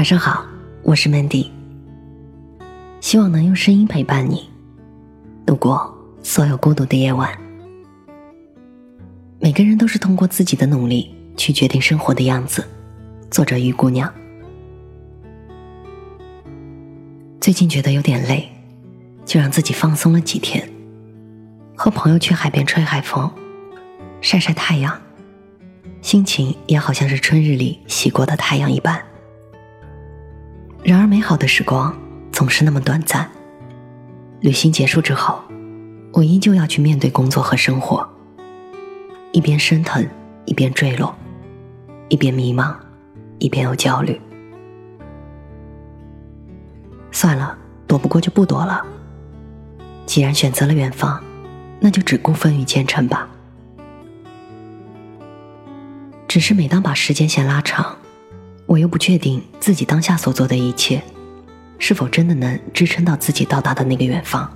晚上好，我是 Mandy，希望能用声音陪伴你度过所有孤独的夜晚。每个人都是通过自己的努力去决定生活的样子。作者于姑娘，最近觉得有点累，就让自己放松了几天，和朋友去海边吹海风，晒晒太阳，心情也好像是春日里洗过的太阳一般。然而，美好的时光总是那么短暂。旅行结束之后，我依旧要去面对工作和生活，一边升腾，一边坠落，一边迷茫，一边又焦虑。算了，躲不过就不躲了。既然选择了远方，那就只顾风雨兼程吧。只是每当把时间线拉长，我又不确定自己当下所做的一切，是否真的能支撑到自己到达的那个远方。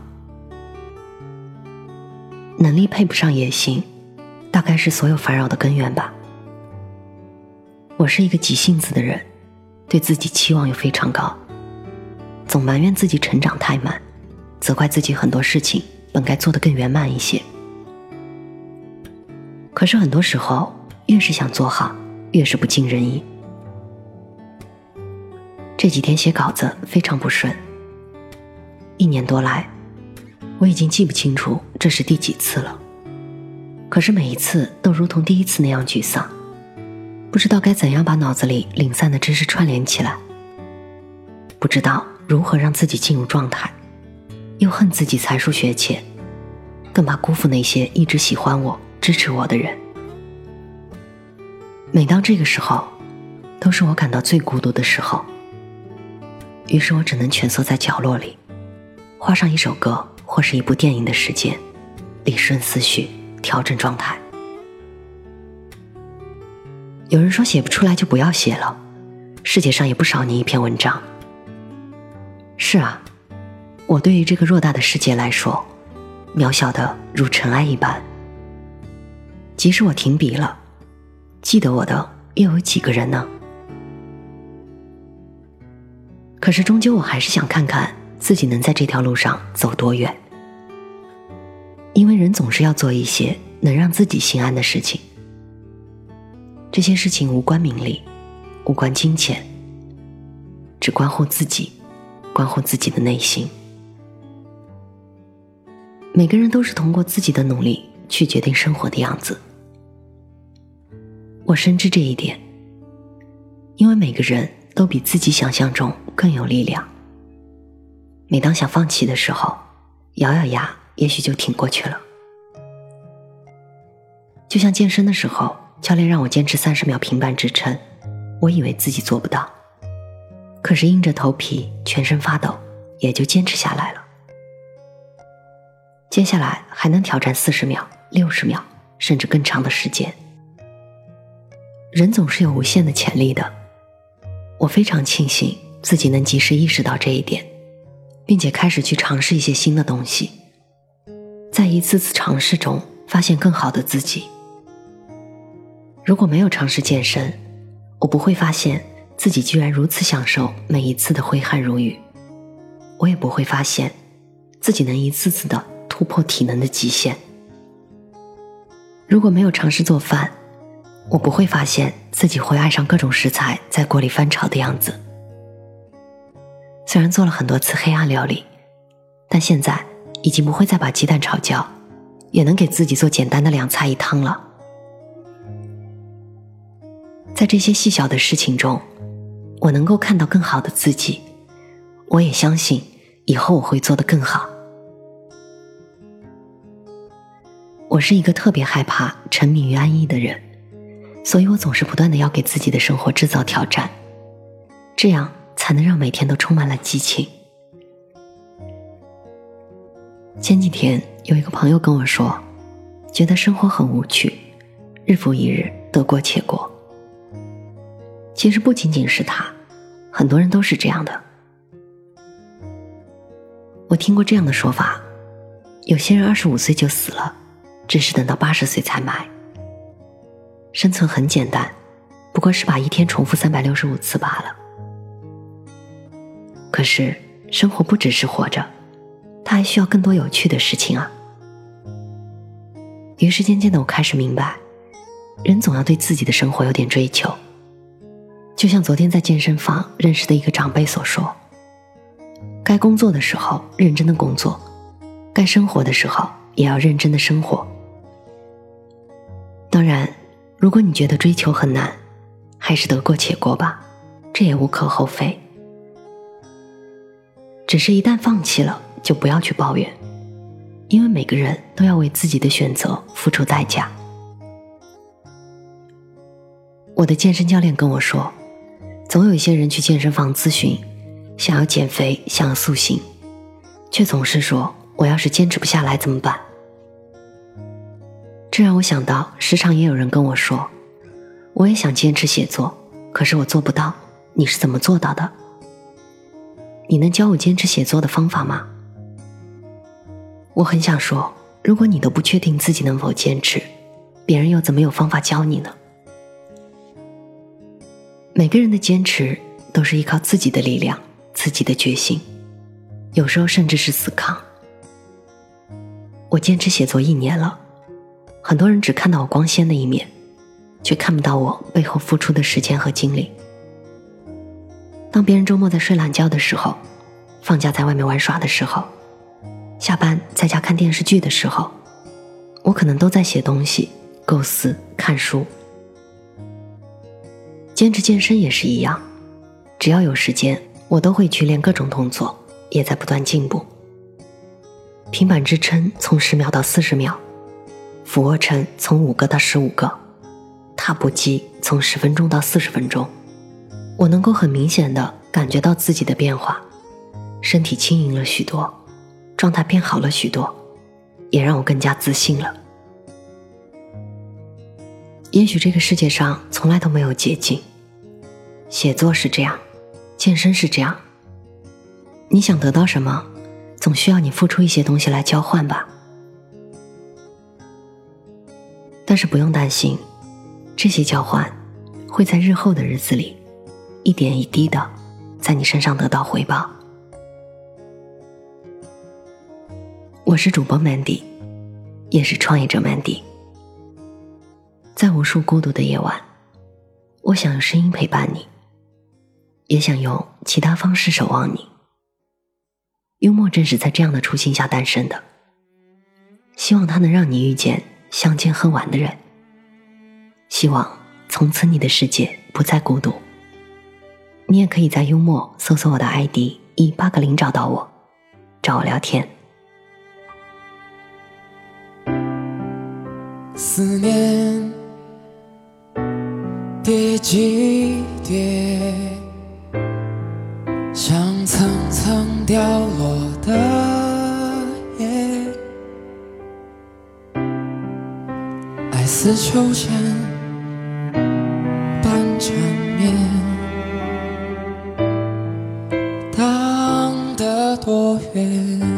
能力配不上野心，大概是所有烦扰的根源吧。我是一个急性子的人，对自己期望又非常高，总埋怨自己成长太慢，责怪自己很多事情本该做得更圆满一些。可是很多时候，越是想做好，越是不尽人意。这几天写稿子非常不顺。一年多来，我已经记不清楚这是第几次了。可是每一次都如同第一次那样沮丧，不知道该怎样把脑子里零散的知识串联起来，不知道如何让自己进入状态，又恨自己才疏学浅，更怕辜负那些一直喜欢我、支持我的人。每当这个时候，都是我感到最孤独的时候。于是我只能蜷缩在角落里，画上一首歌或是一部电影的时间，理顺思绪，调整状态。有人说写不出来就不要写了，世界上也不少你一篇文章。是啊，我对于这个偌大的世界来说，渺小的如尘埃一般。即使我停笔了，记得我的又有几个人呢？可是，终究我还是想看看自己能在这条路上走多远。因为人总是要做一些能让自己心安的事情，这些事情无关名利，无关金钱，只关乎自己，关乎自己的内心。每个人都是通过自己的努力去决定生活的样子，我深知这一点，因为每个人。都比自己想象中更有力量。每当想放弃的时候，咬咬牙，也许就挺过去了。就像健身的时候，教练让我坚持三十秒平板支撑，我以为自己做不到，可是硬着头皮，全身发抖，也就坚持下来了。接下来还能挑战四十秒、六十秒，甚至更长的时间。人总是有无限的潜力的。我非常庆幸自己能及时意识到这一点，并且开始去尝试一些新的东西，在一次次尝试中发现更好的自己。如果没有尝试健身，我不会发现自己居然如此享受每一次的挥汗如雨，我也不会发现自己能一次次的突破体能的极限。如果没有尝试做饭，我不会发现自己会爱上各种食材在锅里翻炒的样子。虽然做了很多次黑暗料理，但现在已经不会再把鸡蛋炒焦，也能给自己做简单的两菜一汤了。在这些细小的事情中，我能够看到更好的自己。我也相信以后我会做得更好。我是一个特别害怕沉迷于安逸的人。所以我总是不断的要给自己的生活制造挑战，这样才能让每天都充满了激情。前几天有一个朋友跟我说，觉得生活很无趣，日复一日，得过且过。其实不仅仅是他，很多人都是这样的。我听过这样的说法：有些人二十五岁就死了，只是等到八十岁才埋。生存很简单，不过是把一天重复三百六十五次罢了。可是生活不只是活着，它还需要更多有趣的事情啊。于是渐渐的，我开始明白，人总要对自己的生活有点追求。就像昨天在健身房认识的一个长辈所说：“该工作的时候认真的工作，该生活的时候也要认真的生活。”当然，如果你觉得追求很难，还是得过且过吧，这也无可厚非。只是一旦放弃了，就不要去抱怨，因为每个人都要为自己的选择付出代价。我的健身教练跟我说。总有一些人去健身房咨询，想要减肥，想要塑形，却总是说：“我要是坚持不下来怎么办？”这让我想到，时常也有人跟我说：“我也想坚持写作，可是我做不到。”你是怎么做到的？你能教我坚持写作的方法吗？我很想说，如果你都不确定自己能否坚持，别人又怎么有方法教你呢？每个人的坚持都是依靠自己的力量、自己的决心，有时候甚至是死扛。我坚持写作一年了，很多人只看到我光鲜的一面，却看不到我背后付出的时间和精力。当别人周末在睡懒觉的时候，放假在外面玩耍的时候，下班在家看电视剧的时候，我可能都在写东西、构思、看书。坚持健身也是一样，只要有时间，我都会去练各种动作，也在不断进步。平板支撑从十秒到四十秒，俯卧撑从五个到十五个，踏步机从十分钟到四十分钟，我能够很明显的感觉到自己的变化，身体轻盈了许多，状态变好了许多，也让我更加自信了。也许这个世界上从来都没有捷径，写作是这样，健身是这样。你想得到什么，总需要你付出一些东西来交换吧。但是不用担心，这些交换会在日后的日子里，一点一滴的在你身上得到回报。我是主播 Mandy，也是创业者 Mandy。在无数孤独的夜晚，我想用声音陪伴你，也想用其他方式守望你。幽默正是在这样的初心下诞生的，希望它能让你遇见相见恨晚的人，希望从此你的世界不再孤独。你也可以在幽默搜索我的 ID 一八个零找到我，找我聊天。思念。叠几叠，爱似秋千般缠绵，荡得多远？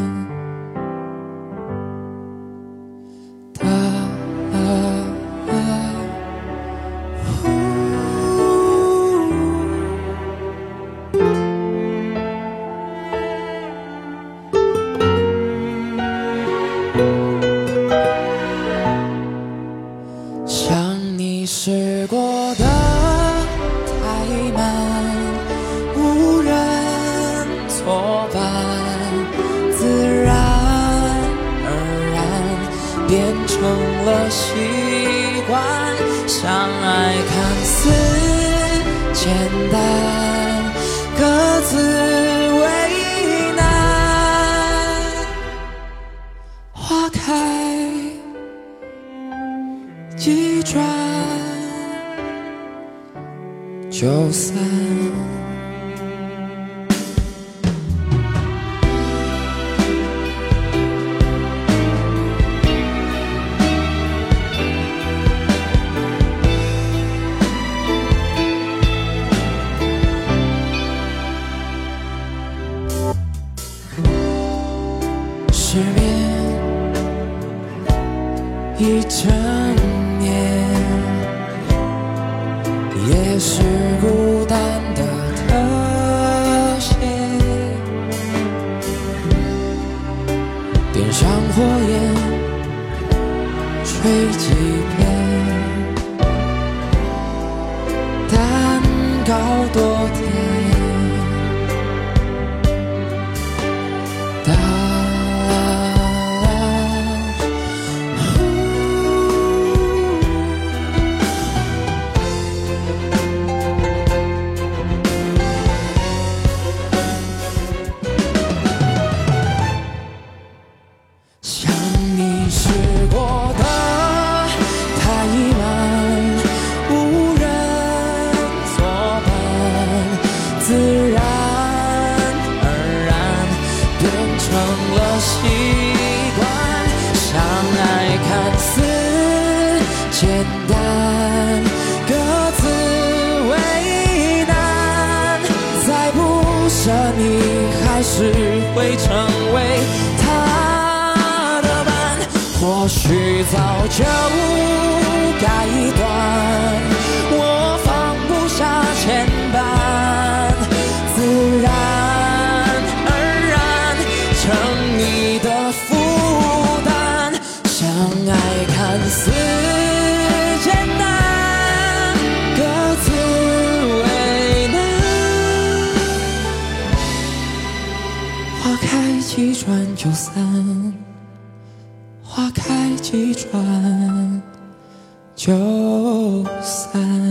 变成了习惯，相爱看似简单，各自为难。花开几转就散。一整年也是孤单的特写，点上火焰。吹几片蛋糕多甜。舍你还是会成为他的伴，或许早就该断，就散，花开几转就散。